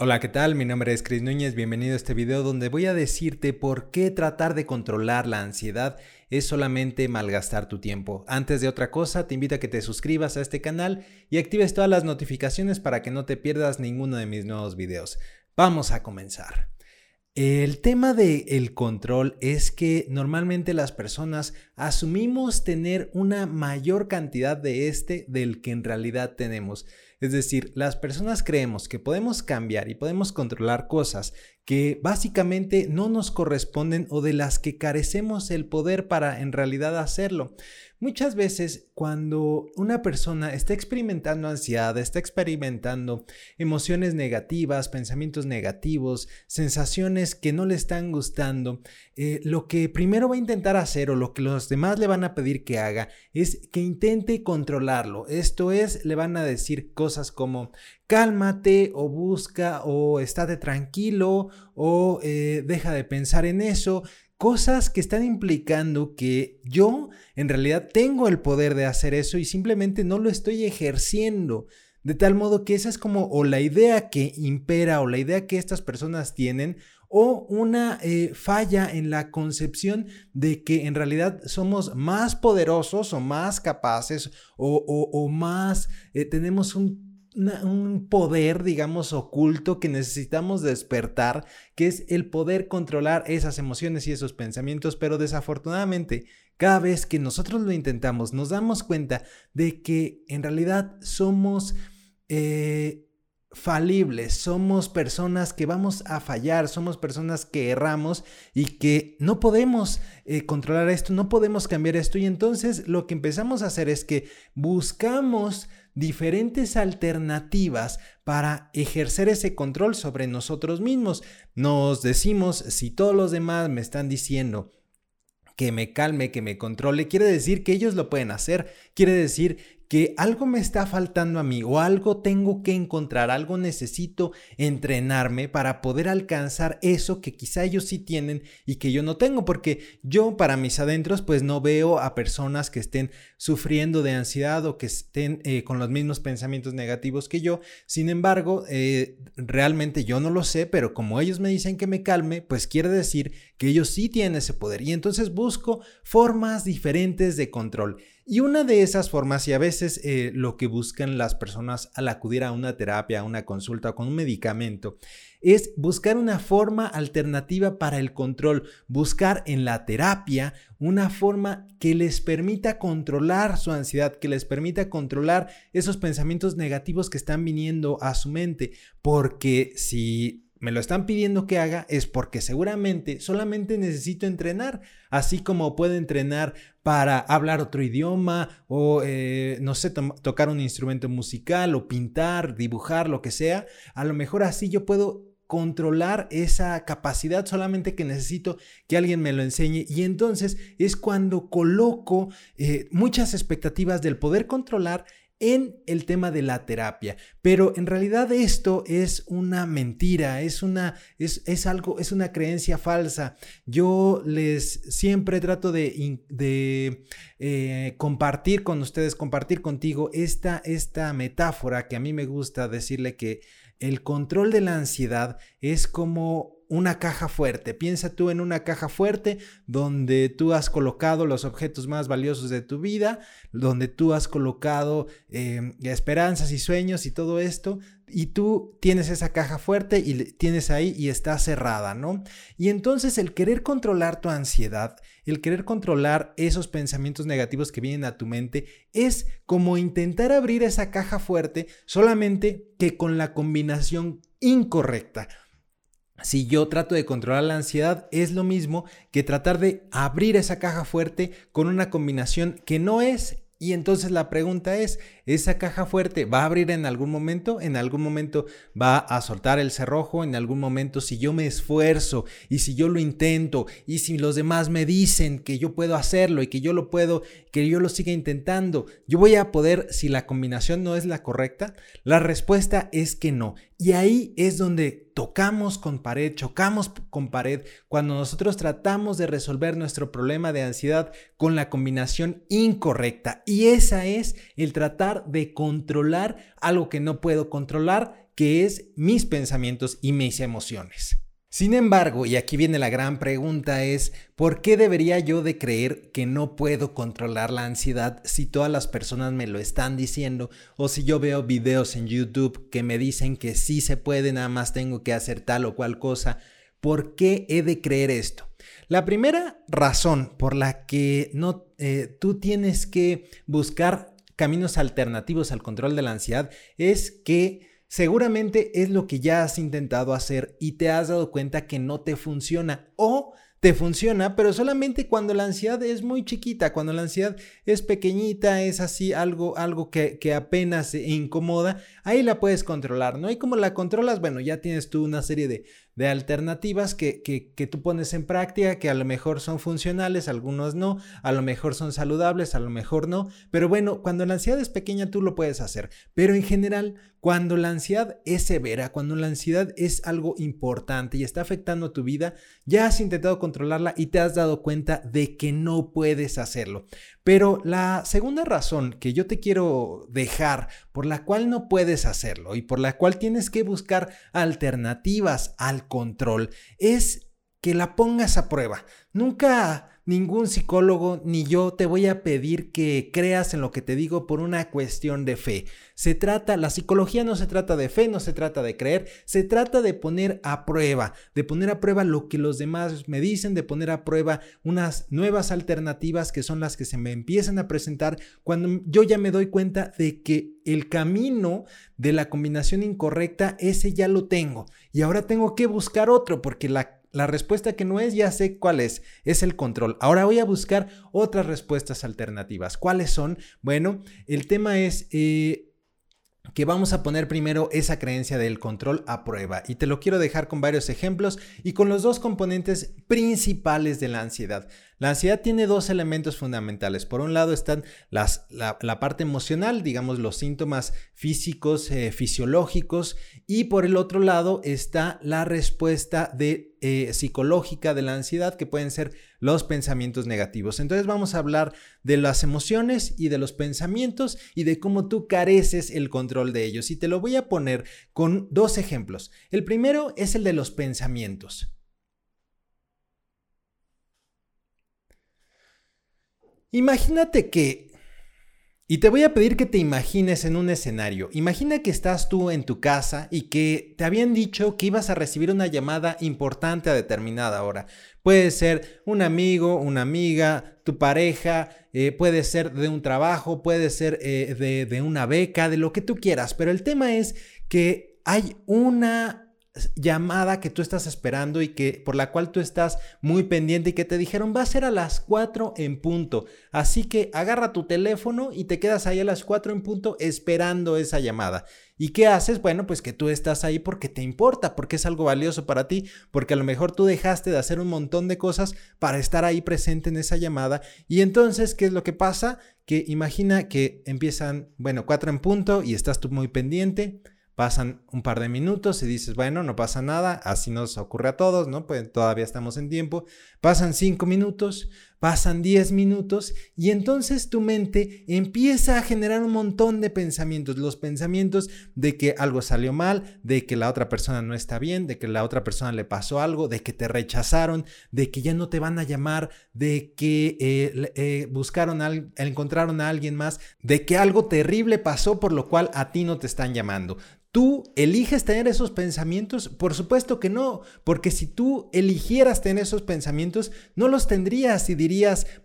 Hola, ¿qué tal? Mi nombre es Cris Núñez, bienvenido a este video donde voy a decirte por qué tratar de controlar la ansiedad es solamente malgastar tu tiempo. Antes de otra cosa, te invito a que te suscribas a este canal y actives todas las notificaciones para que no te pierdas ninguno de mis nuevos videos. Vamos a comenzar. El tema del el control es que normalmente las personas asumimos tener una mayor cantidad de este del que en realidad tenemos. Es decir, las personas creemos que podemos cambiar y podemos controlar cosas que básicamente no nos corresponden o de las que carecemos el poder para en realidad hacerlo. Muchas veces cuando una persona está experimentando ansiedad, está experimentando emociones negativas, pensamientos negativos, sensaciones que no le están gustando, eh, lo que primero va a intentar hacer o lo que los demás le van a pedir que haga es que intente controlarlo. Esto es, le van a decir cosas como cálmate o busca o estate tranquilo o eh, deja de pensar en eso cosas que están implicando que yo en realidad tengo el poder de hacer eso y simplemente no lo estoy ejerciendo. De tal modo que esa es como o la idea que impera o la idea que estas personas tienen o una eh, falla en la concepción de que en realidad somos más poderosos o más capaces o, más eh, tenemos un un poder, digamos, oculto que necesitamos despertar, que es el poder controlar esas emociones y esos pensamientos, pero desafortunadamente, cada vez que nosotros lo intentamos, nos damos cuenta de que en realidad somos... Eh, falibles, somos personas que vamos a fallar, somos personas que erramos y que no podemos eh, controlar esto, no podemos cambiar esto. Y entonces lo que empezamos a hacer es que buscamos diferentes alternativas para ejercer ese control sobre nosotros mismos. Nos decimos, si todos los demás me están diciendo que me calme, que me controle, quiere decir que ellos lo pueden hacer, quiere decir que algo me está faltando a mí o algo tengo que encontrar, algo necesito entrenarme para poder alcanzar eso que quizá ellos sí tienen y que yo no tengo, porque yo para mis adentros pues no veo a personas que estén sufriendo de ansiedad o que estén eh, con los mismos pensamientos negativos que yo, sin embargo, eh, realmente yo no lo sé, pero como ellos me dicen que me calme, pues quiere decir que ellos sí tienen ese poder y entonces busco formas diferentes de control. Y una de esas formas, y a veces eh, lo que buscan las personas al acudir a una terapia, a una consulta con un medicamento, es buscar una forma alternativa para el control, buscar en la terapia una forma que les permita controlar su ansiedad, que les permita controlar esos pensamientos negativos que están viniendo a su mente, porque si me lo están pidiendo que haga es porque seguramente solamente necesito entrenar, así como puedo entrenar para hablar otro idioma o, eh, no sé, tocar un instrumento musical o pintar, dibujar, lo que sea. A lo mejor así yo puedo controlar esa capacidad solamente que necesito que alguien me lo enseñe y entonces es cuando coloco eh, muchas expectativas del poder controlar en el tema de la terapia. Pero en realidad esto es una mentira, es una, es, algo, es una creencia falsa. Yo les siempre trato de, de eh, compartir con ustedes, compartir contigo esta, esta metáfora que a mí me gusta decirle que el control de la ansiedad es como una caja fuerte. Piensa tú en una caja fuerte donde tú has colocado los objetos más valiosos de tu vida, donde tú has colocado em, esperanzas y sueños y todo esto, y tú tienes esa caja fuerte y tienes ahí y está cerrada, ¿no? Y entonces el querer controlar tu ansiedad, el querer controlar esos pensamientos negativos que vienen a tu mente, es como intentar abrir esa caja fuerte solamente que con la combinación incorrecta si yo trato de controlar la ansiedad, es lo mismo que tratar de abrir esa caja fuerte con una combinación que no es. Y entonces la pregunta es, ¿esa caja fuerte va a abrir en algún momento? ¿En algún momento va a soltar el cerrojo? ¿En algún momento si yo me esfuerzo y si yo lo intento y si los demás me dicen que yo puedo hacerlo y que yo lo puedo, que yo lo siga intentando, yo voy a poder si la combinación no es la correcta? La respuesta es que no. Y ahí es donde tocamos con pared, chocamos con pared cuando nosotros tratamos de resolver nuestro problema de ansiedad con la combinación incorrecta. Y esa es el tratar de controlar algo que no puedo controlar, que es mis pensamientos y mis emociones. Sin embargo, y aquí viene la gran pregunta es, ¿por qué debería yo de creer que no puedo controlar la ansiedad si todas las personas me lo están diciendo o si yo veo videos en YouTube que me dicen que sí se puede, nada más tengo que hacer tal o cual cosa? ¿Por qué he de creer esto? La primera razón por la que no, eh, tú tienes que buscar caminos alternativos al control de la ansiedad es que Seguramente es lo que ya has intentado hacer y te has dado cuenta que no te funciona o te funciona, pero solamente cuando la ansiedad es muy chiquita, cuando la ansiedad es pequeñita, es así algo, algo que, que apenas se incomoda, ahí la puedes controlar, ¿no? Y como la controlas, bueno, ya tienes tú una serie de, de alternativas que, que, tú pones en práctica, que a lo mejor son funcionales, algunos no, a lo mejor son saludables, a lo mejor no, pero bueno, cuando la ansiedad es pequeña tú lo puedes hacer, pero en general, cuando la ansiedad es severa, cuando la ansiedad es algo importante y está afectando tu vida, ya has intentado controlarla y te has dado cuenta de que no puedes hacerlo. Pero la segunda razón que yo te quiero dejar por la cual no puedes hacerlo y por la cual tienes que buscar alternativas al control es que la pongas a prueba. Nunca ningún psicólogo ni yo te voy a pedir que creas en lo que te digo por una cuestión de fe. Se trata, la psicología no se trata de fe, no se trata de creer, se trata de poner a prueba, de poner a prueba lo que los demás me dicen, de poner a prueba unas nuevas alternativas que son las que se me empiezan a presentar cuando yo ya me doy cuenta de que el camino de la combinación incorrecta, ese ya lo tengo. Y ahora tengo que buscar otro porque la la respuesta que no es, ya sé cuál es, es el control. Ahora voy a buscar otras respuestas alternativas. ¿Cuáles son? Bueno, el tema es... Eh, que vamos a poner primero esa creencia del control a prueba y te lo quiero dejar con varios ejemplos y con los dos componentes principales de la ansiedad. La ansiedad tiene dos elementos fundamentales. Por un lado están las, la, parte emocional, digamos los síntomas físicos, eh, fisiológicos, y por el otro lado está la respuesta de, eh, psicológica de la ansiedad, que pueden ser los pensamientos negativos. Entonces vamos a hablar de las emociones y de los pensamientos y de cómo tú careces el control de ellos. Y te lo voy a poner con dos ejemplos. El primero es el de los pensamientos. Imagínate que... Y te voy a pedir que te imagines en un escenario. Imagina que estás tú en tu casa y que te habían dicho que ibas a recibir una llamada importante a determinada hora. Puede ser un amigo, una amiga, tu pareja, eh, puede ser de un trabajo, puede ser eh, de, de una beca, de lo que tú quieras. Pero el tema es que hay una llamada que tú estás esperando y que por la cual tú estás muy pendiente y que te dijeron va a ser a las 4 en punto. Así que agarra tu teléfono y te quedas ahí a las 4 en punto esperando esa llamada. ¿Y qué haces? Bueno, pues que tú estás ahí porque te importa, porque es algo valioso para ti, porque a lo mejor tú dejaste de hacer un montón de cosas para estar ahí presente en esa llamada. Y entonces, ¿qué es lo que pasa? Que imagina que empiezan, bueno, 4 en punto y estás tú muy pendiente Pasan un par de minutos y dices, bueno, no pasa nada, así nos ocurre a todos, ¿no? Pues todavía estamos en tiempo. Pasan cinco minutos, pasan diez minutos y entonces tu mente empieza a generar un montón de pensamientos. Los pensamientos de que algo salió mal, de que la otra persona no está bien, de que la otra persona le pasó algo, de que te rechazaron, de que ya no te van a llamar, de que eh, eh, buscaron, encontraron a alguien más, de que algo terrible pasó por lo cual a ti no te están llamando. ¿Tú eliges tener esos pensamientos? Por supuesto que no, porque si tú eligieras tener esos pensamientos, no los tendrías y dirías,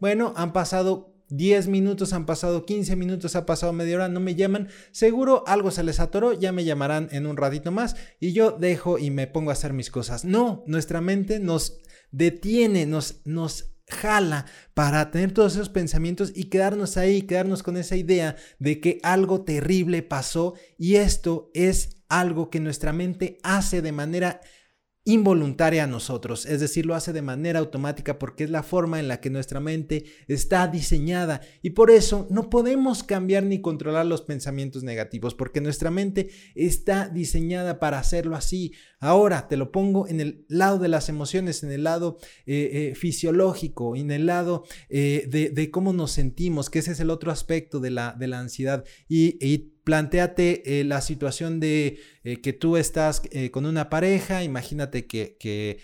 bueno, han pasado 10 minutos, han pasado 15 minutos, ha pasado media hora, no me llaman, seguro algo se les atoró, ya me llamarán en un ratito más y yo dejo y me pongo a hacer mis cosas. No, nuestra mente nos detiene, nos, nos jala para tener todos esos pensamientos y quedarnos ahí, quedarnos con esa idea de que algo terrible pasó y esto es algo que nuestra mente hace de manera involuntaria a nosotros, es decir, lo hace de manera automática porque es la forma en la que nuestra mente está diseñada y por eso no podemos cambiar ni controlar los pensamientos negativos porque nuestra mente está diseñada para hacerlo así. Ahora te lo pongo en el lado de las emociones, en el lado eh, eh, fisiológico, en el lado eh, de, cómo nos sentimos, que ese es el otro aspecto de la, de la ansiedad y, y planteate la situación de que tú estás con una pareja, imagínate que, que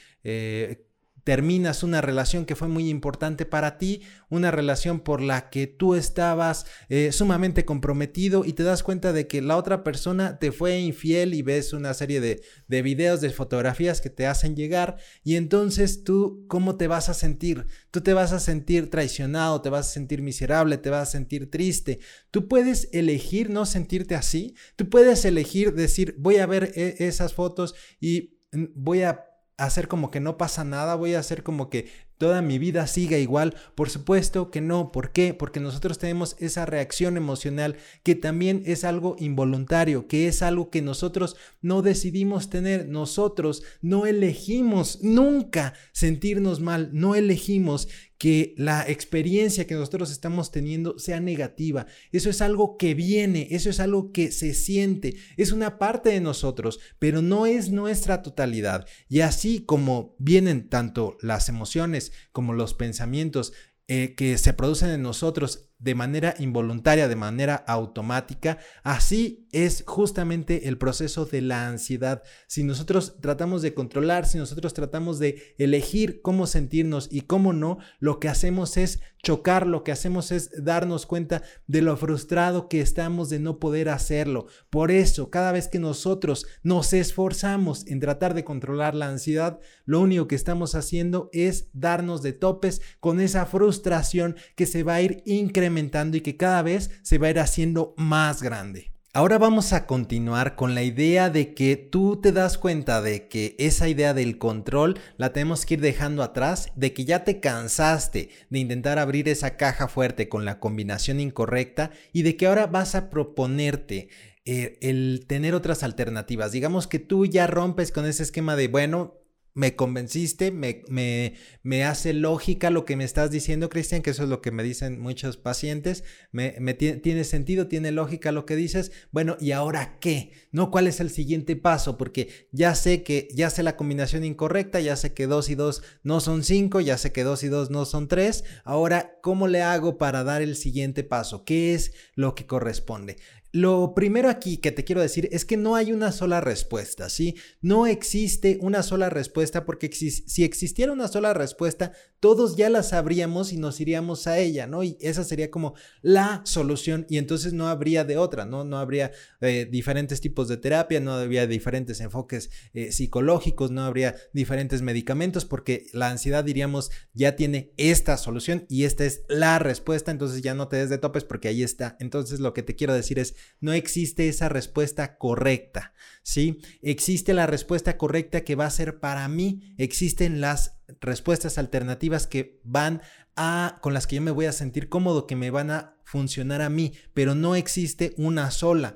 terminas una relación que fue muy importante para ti, una relación por la que tú estabas eh, sumamente comprometido y te das cuenta de que la otra persona te fue infiel y ves una serie de, de videos, de fotografías que te hacen llegar y entonces tú, ¿cómo te vas a sentir? Tú te vas a sentir traicionado, te vas a sentir miserable, te vas a sentir triste. Tú puedes elegir no sentirte así, tú puedes elegir decir, voy a ver eh, esas fotos y mm, voy a hacer como que no pasa nada, voy a hacer como que toda mi vida siga igual? Por supuesto que no. ¿Por qué? Porque nosotros tenemos esa reacción emocional que también es algo involuntario, que es algo que nosotros no decidimos tener. Nosotros no elegimos nunca sentirnos mal, no elegimos que la experiencia que nosotros estamos teniendo sea negativa. Eso es algo que viene, eso es algo que se siente, es una parte de nosotros, pero no es nuestra totalidad. Y así como vienen tanto las emociones como los pensamientos eh, que se producen en nosotros de manera involuntaria, de manera automática, así es justamente el proceso de la ansiedad. Si nosotros tratamos de controlar, si nosotros tratamos de elegir cómo sentirnos y cómo no, lo que hacemos es chocar, lo que hacemos es darnos cuenta de lo frustrado que estamos de no poder hacerlo. Por eso, cada vez que nosotros nos esforzamos en tratar de controlar la ansiedad, lo único que estamos haciendo es darnos de topes con esa frustración que se va a ir incrementando y que cada vez se va a ir haciendo más grande. Ahora vamos a continuar con la idea de que tú te das cuenta de que esa idea del control la tenemos que ir dejando atrás, de que ya te cansaste de intentar abrir esa caja fuerte con la combinación incorrecta y de que ahora vas a proponerte eh, el tener otras alternativas. Digamos que tú ya rompes con ese esquema de, bueno, me convenciste, me, me, me, hace lógica lo que me estás diciendo, Cristian, que eso es lo que me dicen muchos pacientes, me, me tiene sentido, tiene lógica lo que dices, bueno, ¿y ahora qué? ¿No? ¿Cuál es el siguiente paso? Porque ya sé que, ya sé la combinación incorrecta, ya sé que 2 y 2 no son 5, ya sé que 2 y 2 no son 3, ahora, ¿cómo le hago para dar el siguiente paso? ¿Qué es lo que corresponde? Lo primero aquí que te quiero decir es que no hay una sola respuesta, ¿sí? No existe una sola respuesta porque si existiera una sola respuesta, todos ya la sabríamos y nos iríamos a ella, ¿no? Y esa sería como la solución y entonces no habría de otra, ¿no? No habría eh, diferentes tipos de terapia, no habría diferentes enfoques eh, psicológicos, no habría diferentes medicamentos porque la ansiedad, diríamos, ya tiene esta solución y esta es la respuesta, entonces ya no te des de topes porque ahí está. Entonces lo que te quiero decir es, no existe esa respuesta correcta, ¿sí? Existe la respuesta correcta que va a ser para mí, existen las respuestas alternativas que van a, con las que yo me voy a sentir cómodo, que me van a funcionar a mí, pero no existe una sola.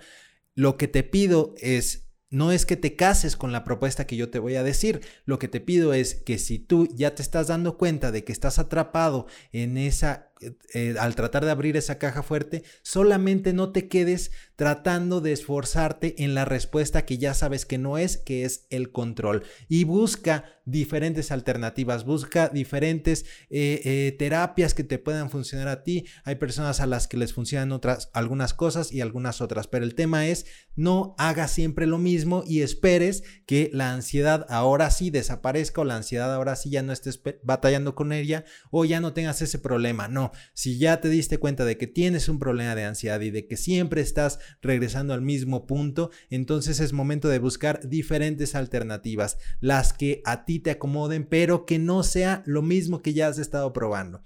Lo que te pido es no es que te cases con la propuesta que yo te voy a decir, lo que te pido es que si tú ya te estás dando cuenta de que estás atrapado en esa eh, al tratar de abrir esa caja fuerte, solamente no te quedes tratando de esforzarte en la respuesta que ya sabes que no es, que es el control. Y busca diferentes alternativas, busca diferentes eh, eh, terapias que te puedan funcionar a ti. Hay personas a las que les funcionan otras, algunas cosas y algunas otras, pero el tema es no hagas siempre lo mismo y esperes que la ansiedad ahora sí desaparezca o la ansiedad ahora sí ya no estés batallando con ella o ya no tengas ese problema. No, si ya te diste cuenta de que tienes un problema de ansiedad y de que siempre estás regresando al mismo punto, entonces es momento de buscar diferentes alternativas, las que a ti te acomoden, pero que no sea lo mismo que ya has estado probando.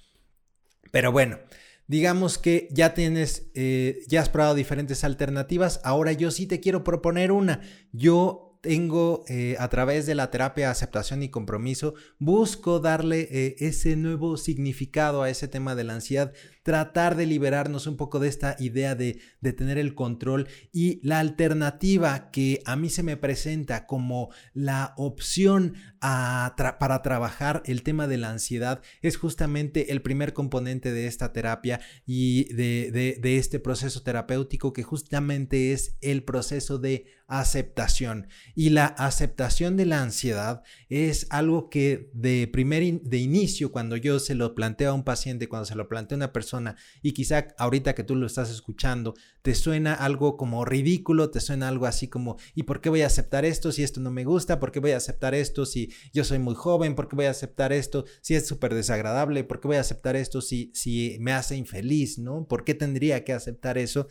Pero bueno, digamos que ya tienes, eh, ya has probado diferentes alternativas, ahora yo sí te quiero proponer una. Yo tengo eh, a través de la terapia aceptación y compromiso, busco darle eh, ese nuevo significado a ese tema de la ansiedad. Tratar de liberarnos un poco de esta idea de, de tener el control y la alternativa que a mí se me presenta como la opción para trabajar el tema de la ansiedad es justamente el primer componente de esta terapia y de, de este proceso terapéutico que justamente es el proceso de aceptación. Y la aceptación de la ansiedad es algo que de primer de inicio, cuando yo se lo planteo a un paciente, cuando se lo planteo a una persona, y quizá ahorita que tú lo estás escuchando, te suena algo como ridículo, te suena algo así como, ¿y por qué voy a aceptar esto si esto no me gusta? ¿Por qué voy a aceptar esto si yo soy muy joven? ¿Por qué voy a aceptar esto si es súper desagradable? ¿Por qué voy a aceptar esto si, si me hace infeliz? ¿No? ¿Por qué tendría que aceptar eso?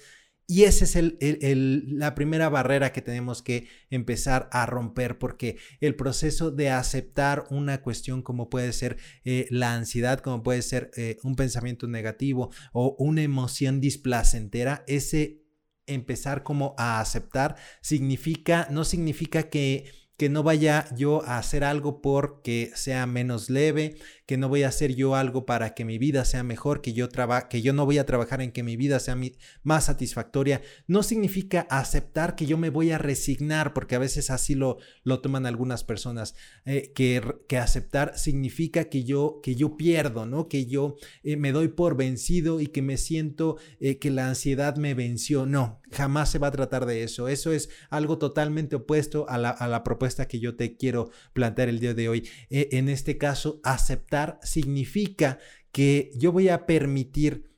Y esa es la primera barrera que tenemos que empezar a romper, porque el proceso de aceptar una cuestión como puede ser eh, la ansiedad, como puede ser eh, un pensamiento negativo o una emoción displacentera, ese empezar como a aceptar significa, no significa que que no vaya yo a hacer algo porque sea menos leve, que no voy a hacer yo algo para que mi vida sea mejor, que yo, que yo no voy a trabajar en que mi vida sea más satisfactoria, no significa aceptar que yo me voy a resignar, porque a veces así lo, lo toman algunas personas, eh, que, que, aceptar significa que yo, que yo pierdo, ¿no? que yo eh, me doy por vencido y que me siento eh, que la ansiedad me venció. No, jamás se va a tratar de eso. Eso es algo totalmente opuesto a la, a la propuesta que yo te quiero plantear el día de hoy. En este caso, aceptar significa que yo voy a permitir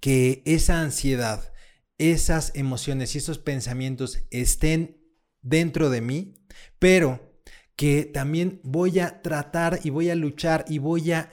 que esa ansiedad, esas emociones y esos pensamientos estén dentro de mí, pero que también voy a tratar y voy a luchar y voy a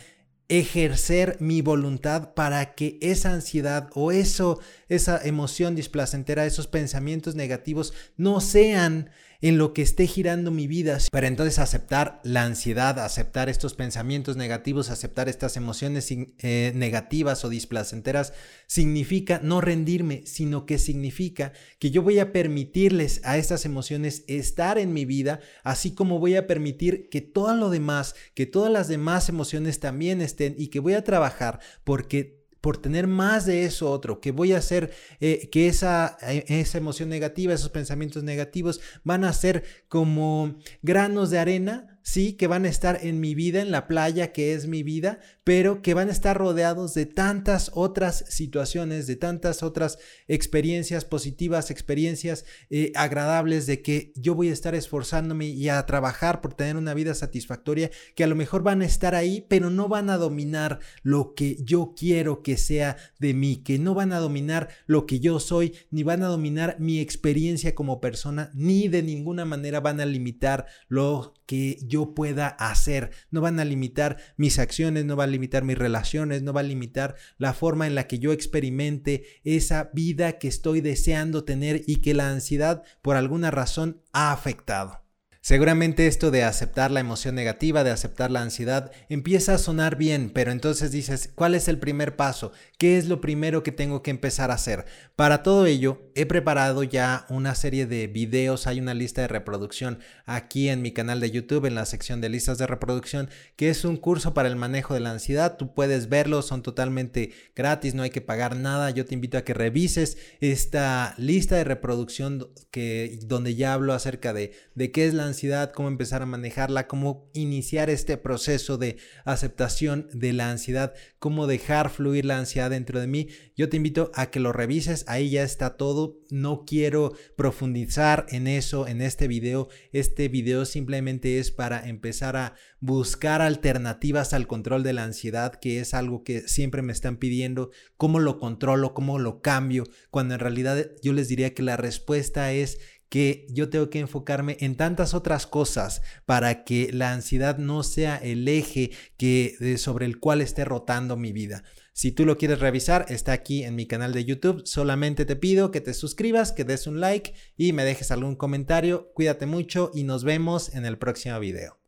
ejercer mi voluntad para que esa ansiedad o eso, esa emoción displacentera, esos pensamientos negativos no sean en lo que esté girando mi vida, para entonces aceptar la ansiedad, aceptar estos pensamientos negativos, aceptar estas emociones eh, negativas o displacenteras, significa no rendirme, sino que significa que yo voy a permitirles a estas emociones estar en mi vida, así como voy a permitir que todo lo demás, que todas las demás emociones también estén y que voy a trabajar porque por tener más de eso otro, que voy a hacer eh, que esa, eh, esa emoción negativa, esos pensamientos negativos van a ser como granos de arena sí, que van a estar en mi vida, en la playa que es mi vida, pero que van a estar rodeados de tantas otras situaciones, de tantas otras experiencias positivas, experiencias eh, agradables, de que yo voy a estar esforzándome y a trabajar por tener una vida satisfactoria, que a lo mejor van a estar ahí, pero no van a dominar lo que yo quiero que sea de mí, que no van a dominar lo que yo soy, ni van a dominar mi experiencia como persona, ni de ninguna manera van a limitar lo que yo pueda hacer. No van a limitar mis acciones, no van a limitar mis relaciones, no va a limitar la forma en la que yo experimente esa vida que estoy deseando tener y que la ansiedad por alguna razón ha afectado. Seguramente esto de aceptar la emoción negativa, de aceptar la ansiedad, empieza a sonar bien, pero entonces dices, ¿cuál es el primer paso? ¿Qué es lo primero que tengo que empezar a hacer? Para todo ello, he preparado ya una serie de videos, hay una lista de reproducción aquí en mi canal de YouTube, en la sección de listas de reproducción, que es un curso para el manejo de la ansiedad. Tú puedes verlo, son totalmente gratis, no hay que pagar nada. Yo te invito a que revises esta lista de reproducción que, donde ya hablo acerca de, de qué es la ansiedad, cómo empezar a manejarla, cómo iniciar este proceso de aceptación de la ansiedad, cómo dejar fluir la ansiedad dentro de mí. Yo te invito a que lo revises, ahí ya está todo. No quiero profundizar en eso en este video. Este video simplemente es para empezar a buscar alternativas al control de la ansiedad, que es algo que siempre me están pidiendo, cómo lo controlo, cómo lo cambio, cuando en realidad yo les diría que la respuesta es que yo tengo que enfocarme en tantas otras cosas para que la ansiedad no sea el eje que, sobre el cual esté rotando mi vida. Si tú lo quieres revisar, está aquí en mi canal de YouTube. Solamente te pido que te suscribas, que des un like y me dejes algún comentario. Cuídate mucho y nos vemos en el próximo video.